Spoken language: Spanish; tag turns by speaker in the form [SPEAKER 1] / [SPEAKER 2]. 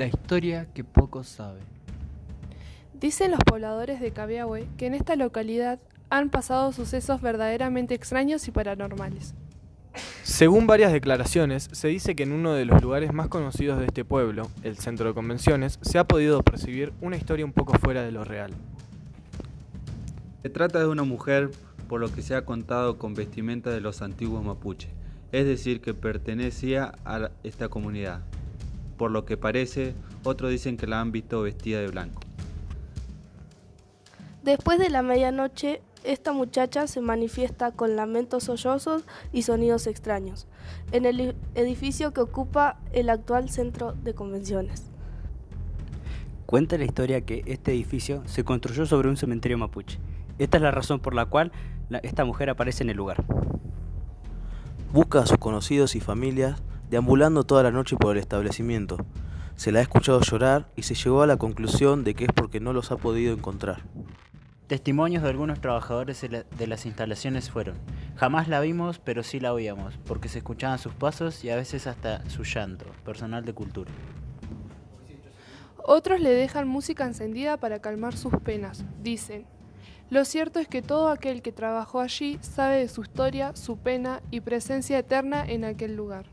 [SPEAKER 1] La historia que pocos saben.
[SPEAKER 2] Dicen los pobladores de Cabiahue que en esta localidad han pasado sucesos verdaderamente extraños y paranormales.
[SPEAKER 3] Según varias declaraciones, se dice que en uno de los lugares más conocidos de este pueblo, el centro de convenciones, se ha podido percibir una historia un poco fuera de lo real.
[SPEAKER 4] Se trata de una mujer, por lo que se ha contado con vestimenta de los antiguos mapuche, es decir, que pertenecía a esta comunidad. Por lo que parece, otros dicen que la han visto vestida de blanco.
[SPEAKER 5] Después de la medianoche, esta muchacha se manifiesta con lamentos sollozos y sonidos extraños en el edificio que ocupa el actual centro de convenciones.
[SPEAKER 6] Cuenta la historia que este edificio se construyó sobre un cementerio mapuche. Esta es la razón por la cual esta mujer aparece en el lugar.
[SPEAKER 7] Busca a sus conocidos y familias deambulando toda la noche por el establecimiento. Se la ha escuchado llorar y se llegó a la conclusión de que es porque no los ha podido encontrar.
[SPEAKER 6] Testimonios de algunos trabajadores de las instalaciones fueron, jamás la vimos, pero sí la oíamos, porque se escuchaban sus pasos y a veces hasta su llanto, personal de cultura.
[SPEAKER 2] Otros le dejan música encendida para calmar sus penas, dicen. Lo cierto es que todo aquel que trabajó allí sabe de su historia, su pena y presencia eterna en aquel lugar.